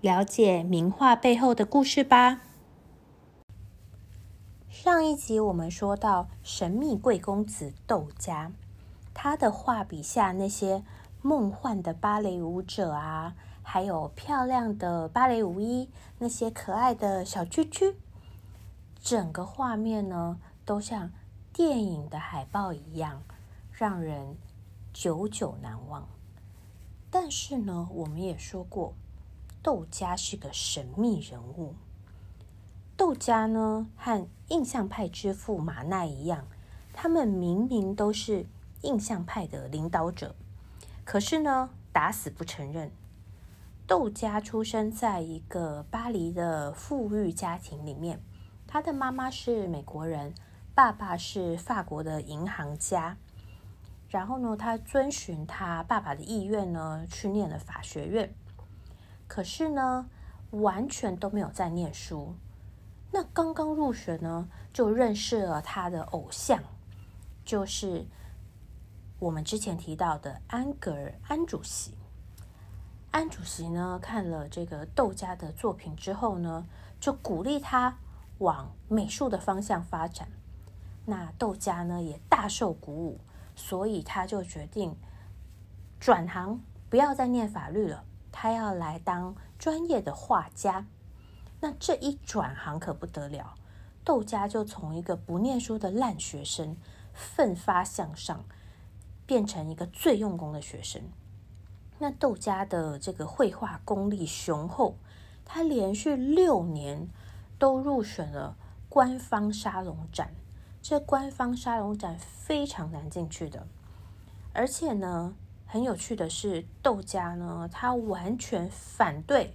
了解名画背后的故事吧。上一集我们说到神秘贵公子窦家，他的画笔下那些梦幻的芭蕾舞者啊，还有漂亮的芭蕾舞衣，那些可爱的小蛐蛐，整个画面呢都像电影的海报一样，让人久久难忘。但是呢，我们也说过。窦家是个神秘人物。窦家呢，和印象派之父马奈一样，他们明明都是印象派的领导者，可是呢，打死不承认。窦家出生在一个巴黎的富裕家庭里面，他的妈妈是美国人，爸爸是法国的银行家。然后呢，他遵循他爸爸的意愿呢，去念了法学院。可是呢，完全都没有在念书。那刚刚入学呢，就认识了他的偶像，就是我们之前提到的安格尔安主席。安主席呢，看了这个窦家的作品之后呢，就鼓励他往美术的方向发展。那窦家呢，也大受鼓舞，所以他就决定转行，不要再念法律了。他要来当专业的画家，那这一转行可不得了。窦家就从一个不念书的烂学生，奋发向上，变成一个最用功的学生。那窦家的这个绘画功力雄厚，他连续六年都入选了官方沙龙展。这官方沙龙展非常难进去的，而且呢。很有趣的是，豆家呢，他完全反对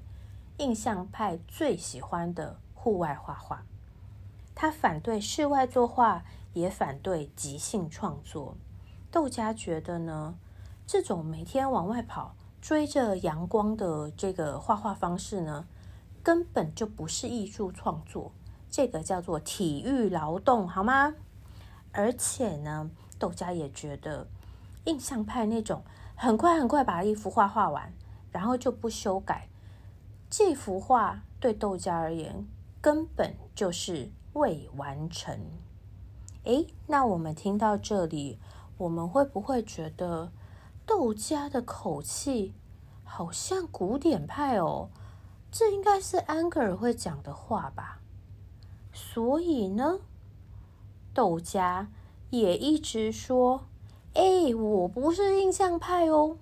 印象派最喜欢的户外画画，他反对室外作画，也反对即兴创作。豆家觉得呢，这种每天往外跑、追着阳光的这个画画方式呢，根本就不是艺术创作，这个叫做体育劳动，好吗？而且呢，豆家也觉得印象派那种。很快很快把一幅画画完，然后就不修改。这幅画对窦家而言根本就是未完成。诶，那我们听到这里，我们会不会觉得窦家的口气好像古典派哦？这应该是安格尔会讲的话吧？所以呢，窦家也一直说。哎，我不是印象派哦。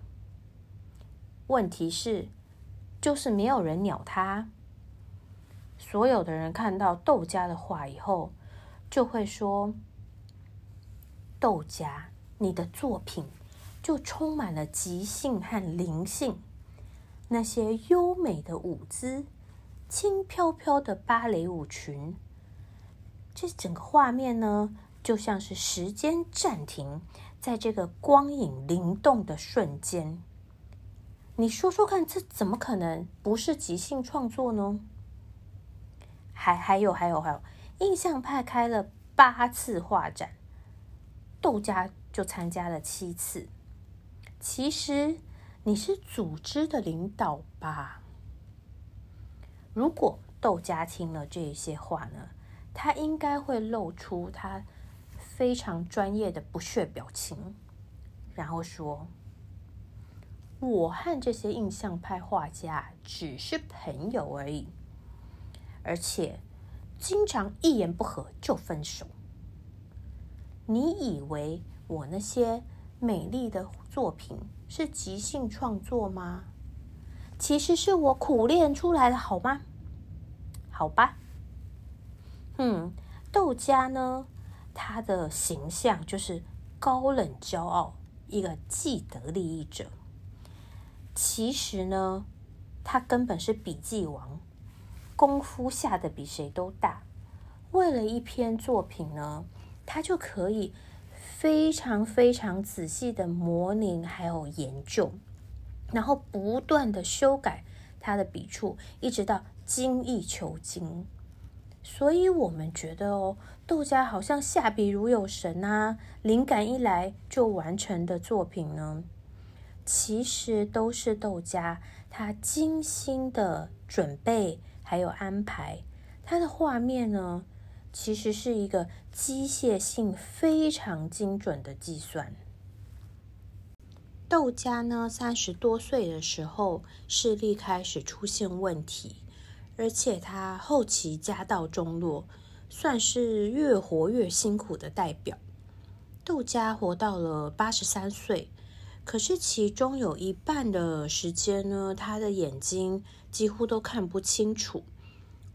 问题是，就是没有人鸟他。所有的人看到窦家的画以后，就会说：“窦家，你的作品就充满了即兴和灵性，那些优美的舞姿，轻飘飘的芭蕾舞裙，这整个画面呢，就像是时间暂停。”在这个光影灵动的瞬间，你说说看，这怎么可能不是即兴创作呢？还还有还有还有，印象派开了八次画展，窦家就参加了七次。其实你是组织的领导吧？如果窦家听了这些话呢，他应该会露出他。非常专业的不屑表情，然后说：“我和这些印象派画家只是朋友而已，而且经常一言不合就分手。你以为我那些美丽的作品是即兴创作吗？其实是我苦练出来的，好吗？好吧。嗯，豆家呢？”他的形象就是高冷骄傲，一个既得利益者。其实呢，他根本是笔记王。功夫下的比谁都大。为了一篇作品呢，他就可以非常非常仔细的模拟还有研究，然后不断的修改他的笔触，一直到精益求精。所以，我们觉得哦，豆家好像下笔如有神啊，灵感一来就完成的作品呢，其实都是豆家他精心的准备还有安排。他的画面呢，其实是一个机械性非常精准的计算。豆家呢，三十多岁的时候，视力开始出现问题。而且他后期家道中落，算是越活越辛苦的代表。窦家活到了八十三岁，可是其中有一半的时间呢，他的眼睛几乎都看不清楚，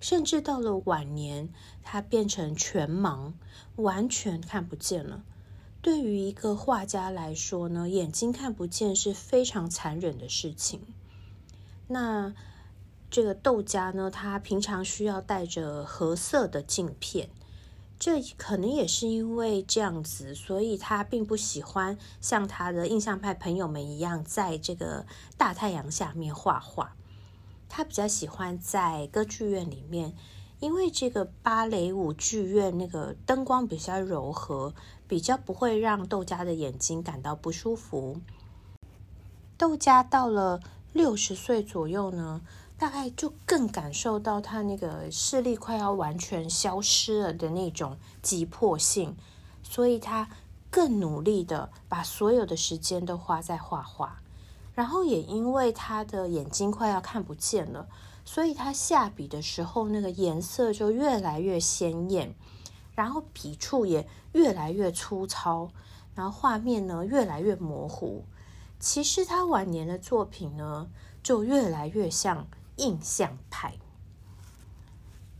甚至到了晚年，他变成全盲，完全看不见了。对于一个画家来说呢，眼睛看不见是非常残忍的事情。那。这个豆家呢，他平常需要带着褐色的镜片，这可能也是因为这样子，所以他并不喜欢像他的印象派朋友们一样，在这个大太阳下面画画。他比较喜欢在歌剧院里面，因为这个芭蕾舞剧院那个灯光比较柔和，比较不会让豆家的眼睛感到不舒服。豆家到了六十岁左右呢。大概就更感受到他那个视力快要完全消失了的那种急迫性，所以他更努力的把所有的时间都花在画画。然后也因为他的眼睛快要看不见了，所以他下笔的时候那个颜色就越来越鲜艳，然后笔触也越来越粗糙，然后画面呢越来越模糊。其实他晚年的作品呢，就越来越像。印象派，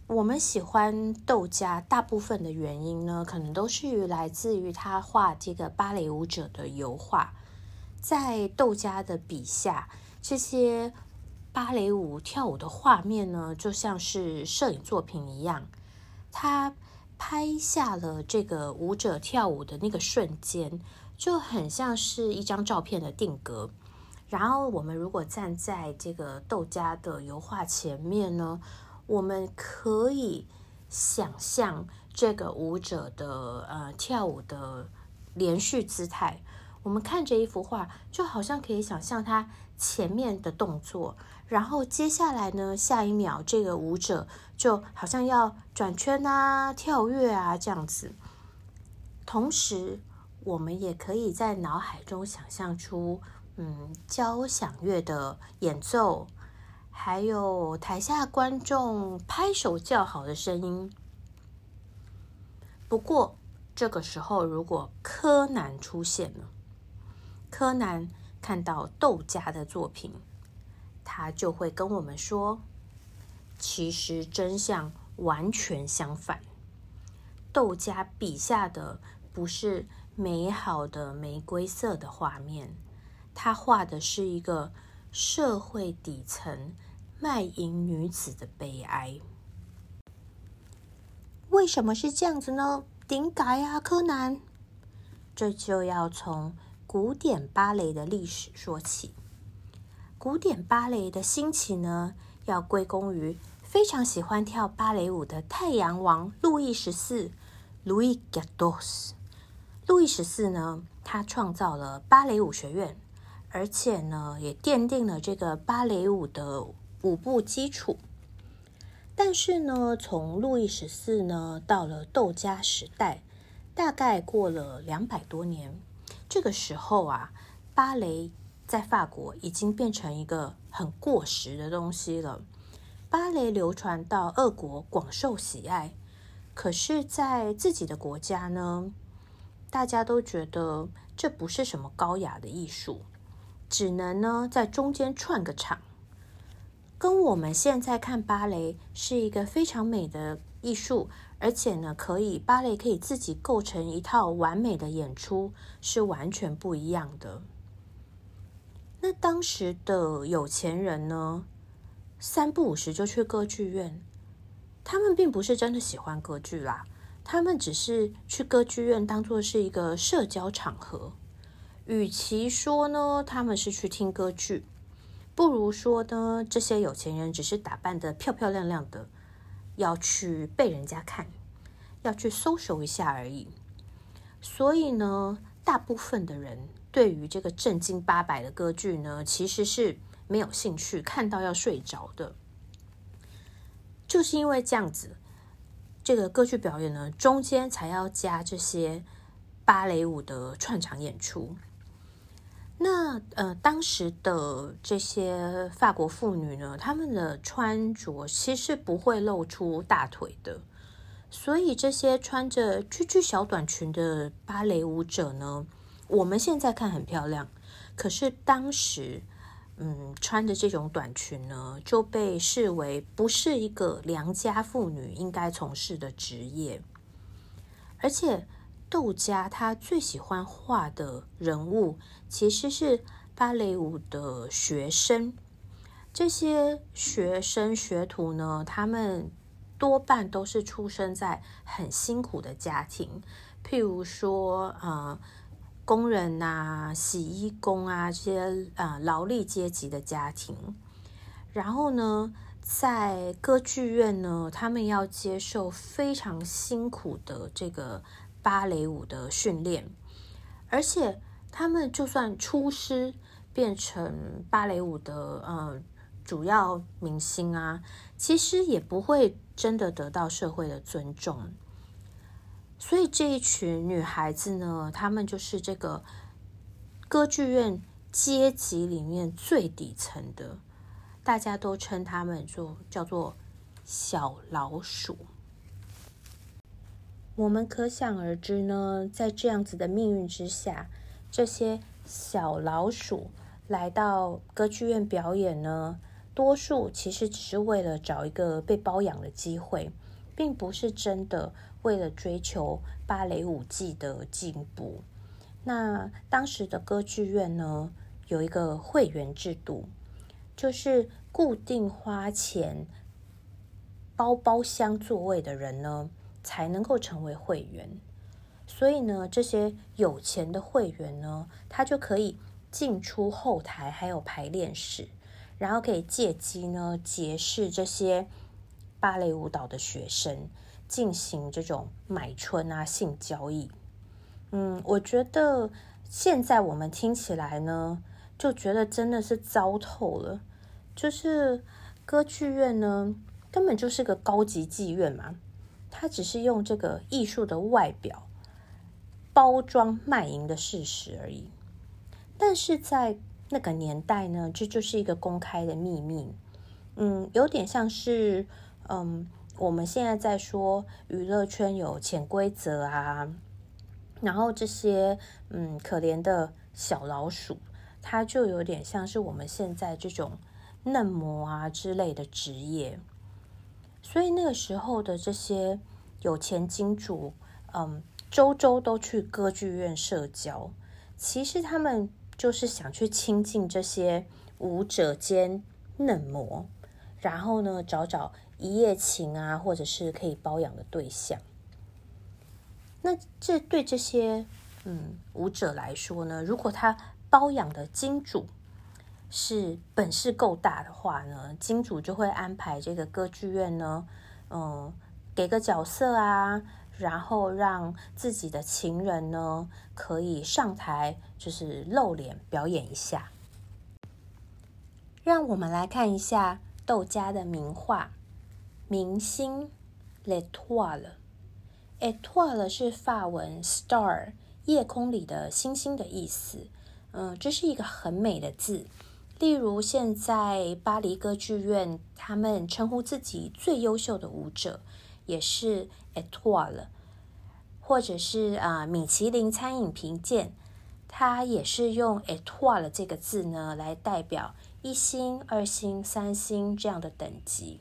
我们喜欢豆家大部分的原因呢，可能都是来自于他画这个芭蕾舞者的油画。在豆家的笔下，这些芭蕾舞跳舞的画面呢，就像是摄影作品一样。他拍下了这个舞者跳舞的那个瞬间，就很像是一张照片的定格。然后我们如果站在这个豆家的油画前面呢，我们可以想象这个舞者的呃跳舞的连续姿态。我们看着一幅画，就好像可以想象他前面的动作，然后接下来呢，下一秒这个舞者就好像要转圈啊、跳跃啊这样子。同时，我们也可以在脑海中想象出。嗯，交响乐的演奏，还有台下观众拍手叫好的声音。不过，这个时候如果柯南出现了，柯南看到窦家的作品，他就会跟我们说，其实真相完全相反。窦家笔下的不是美好的玫瑰色的画面。他画的是一个社会底层卖淫女子的悲哀。为什么是这样子呢？顶改啊，柯南！这就要从古典芭蕾的历史说起。古典芭蕾的兴起呢，要归功于非常喜欢跳芭蕾舞的太阳王路易十四 （Louis Gados）。路易十四呢，他创造了芭蕾舞学院。而且呢，也奠定了这个芭蕾舞的舞步基础。但是呢，从路易十四呢到了窦家时代，大概过了两百多年。这个时候啊，芭蕾在法国已经变成一个很过时的东西了。芭蕾流传到俄国，广受喜爱。可是，在自己的国家呢，大家都觉得这不是什么高雅的艺术。只能呢在中间串个场，跟我们现在看芭蕾是一个非常美的艺术，而且呢可以芭蕾可以自己构成一套完美的演出，是完全不一样的。那当时的有钱人呢，三不五时就去歌剧院，他们并不是真的喜欢歌剧啦，他们只是去歌剧院当做是一个社交场合。与其说呢，他们是去听歌剧，不如说呢，这些有钱人只是打扮的漂漂亮亮的，要去被人家看，要去搜索一下而已。所以呢，大部分的人对于这个正经八百的歌剧呢，其实是没有兴趣，看到要睡着的。就是因为这样子，这个歌剧表演呢，中间才要加这些芭蕾舞的串场演出。那呃，当时的这些法国妇女呢，她们的穿着其实不会露出大腿的，所以这些穿着区区小短裙的芭蕾舞者呢，我们现在看很漂亮，可是当时，嗯，穿着这种短裙呢，就被视为不是一个良家妇女应该从事的职业，而且。窦家他最喜欢画的人物其实是芭蕾舞的学生。这些学生学徒呢，他们多半都是出生在很辛苦的家庭，譬如说，呃，工人呐、洗衣工啊这些呃劳力阶级的家庭。然后呢，在歌剧院呢，他们要接受非常辛苦的这个。芭蕾舞的训练，而且他们就算出师变成芭蕾舞的呃主要明星啊，其实也不会真的得到社会的尊重。所以这一群女孩子呢，她们就是这个歌剧院阶级里面最底层的，大家都称她们就叫做小老鼠。我们可想而知呢，在这样子的命运之下，这些小老鼠来到歌剧院表演呢，多数其实只是为了找一个被包养的机会，并不是真的为了追求芭蕾舞技的进步。那当时的歌剧院呢，有一个会员制度，就是固定花钱包包厢座位的人呢。才能够成为会员，所以呢，这些有钱的会员呢，他就可以进出后台，还有排练室，然后可以借机呢结识这些芭蕾舞蹈的学生，进行这种买春啊性交易。嗯，我觉得现在我们听起来呢，就觉得真的是糟透了。就是歌剧院呢，根本就是个高级妓院嘛。他只是用这个艺术的外表包装卖淫的事实而已，但是在那个年代呢，这就是一个公开的秘密。嗯，有点像是嗯，我们现在在说娱乐圈有潜规则啊，然后这些嗯可怜的小老鼠，它就有点像是我们现在这种嫩模啊之类的职业。所以那个时候的这些有钱金主，嗯，周周都去歌剧院社交。其实他们就是想去亲近这些舞者间嫩模，然后呢，找找一夜情啊，或者是可以包养的对象。那这对这些嗯舞者来说呢，如果他包养的金主，是本事够大的话呢，金主就会安排这个歌剧院呢，嗯，给个角色啊，然后让自己的情人呢可以上台，就是露脸表演一下。让我们来看一下窦家的名画《明星》，L'Etoile。Etoile 是法文 star，夜空里的星星的意思。嗯，这是一个很美的字。例如，现在巴黎歌剧院，他们称呼自己最优秀的舞者也是 Etoile，或者是啊，米其林餐饮评鉴，它也是用 Etoile 这个字呢来代表一星、二星、三星这样的等级。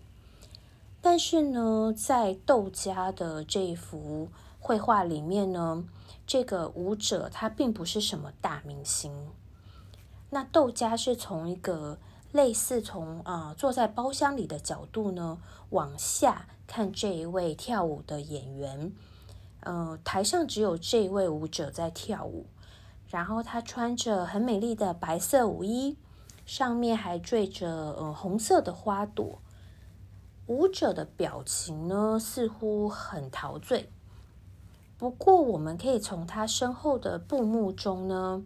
但是呢，在窦家的这一幅绘画里面呢，这个舞者他并不是什么大明星。那窦家是从一个类似从啊坐在包厢里的角度呢往下看这一位跳舞的演员。呃，台上只有这位舞者在跳舞，然后他穿着很美丽的白色舞衣，上面还缀着呃红色的花朵。舞者的表情呢似乎很陶醉，不过我们可以从他身后的布幕中呢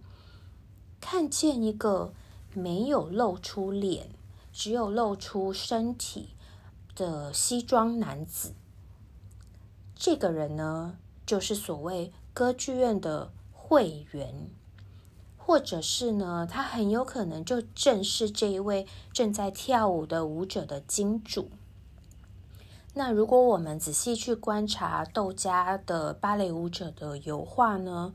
看见一个没有露出脸，只有露出身体的西装男子。这个人呢？就是所谓歌剧院的会员，或者是呢，他很有可能就正是这一位正在跳舞的舞者的金主。那如果我们仔细去观察窦家的芭蕾舞者的油画呢，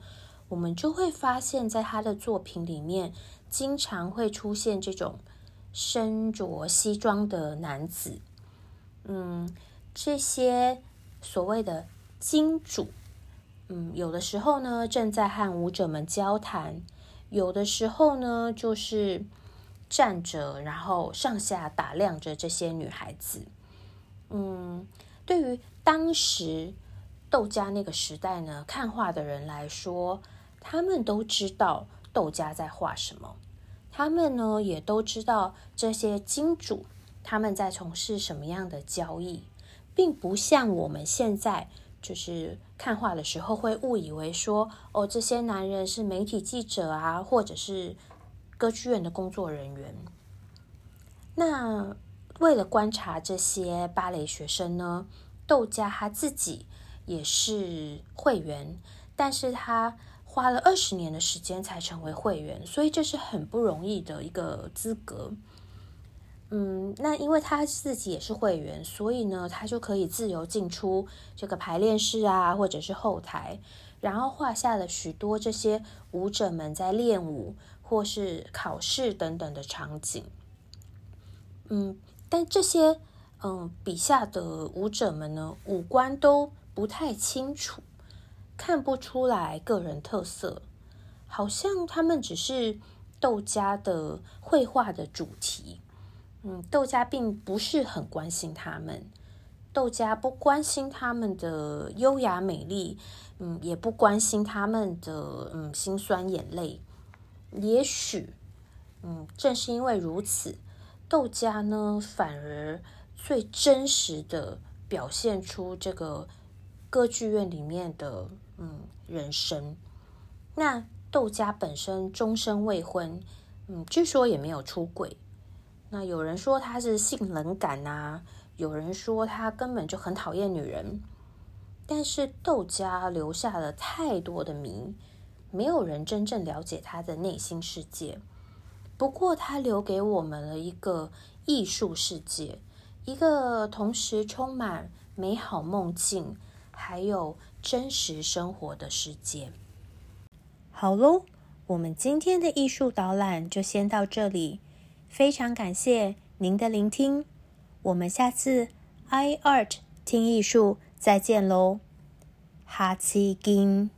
我们就会发现，在他的作品里面，经常会出现这种身着西装的男子。嗯，这些所谓的金主。嗯，有的时候呢，正在和舞者们交谈；有的时候呢，就是站着，然后上下打量着这些女孩子。嗯，对于当时窦家那个时代呢，看画的人来说，他们都知道窦家在画什么，他们呢也都知道这些金主他们在从事什么样的交易，并不像我们现在。就是看画的时候会误以为说，哦，这些男人是媒体记者啊，或者是歌剧院的工作人员。那为了观察这些芭蕾学生呢，窦家他自己也是会员，但是他花了二十年的时间才成为会员，所以这是很不容易的一个资格。嗯，那因为他自己也是会员，所以呢，他就可以自由进出这个排练室啊，或者是后台，然后画下了许多这些舞者们在练舞或是考试等等的场景。嗯，但这些嗯笔下的舞者们呢，五官都不太清楚，看不出来个人特色，好像他们只是豆家的绘画的主题。嗯，豆家并不是很关心他们，豆家不关心他们的优雅美丽，嗯，也不关心他们的嗯心酸眼泪。也许，嗯，正是因为如此，豆家呢反而最真实的表现出这个歌剧院里面的嗯人生。那窦家本身终身未婚，嗯，据说也没有出轨。那有人说他是性冷感呐，有人说他根本就很讨厌女人，但是窦家留下了太多的谜，没有人真正了解他的内心世界。不过他留给我们了一个艺术世界，一个同时充满美好梦境，还有真实生活的世界。好喽，我们今天的艺术导览就先到这里。非常感谢您的聆听，我们下次 i art 听艺术再见喽，哈奇金。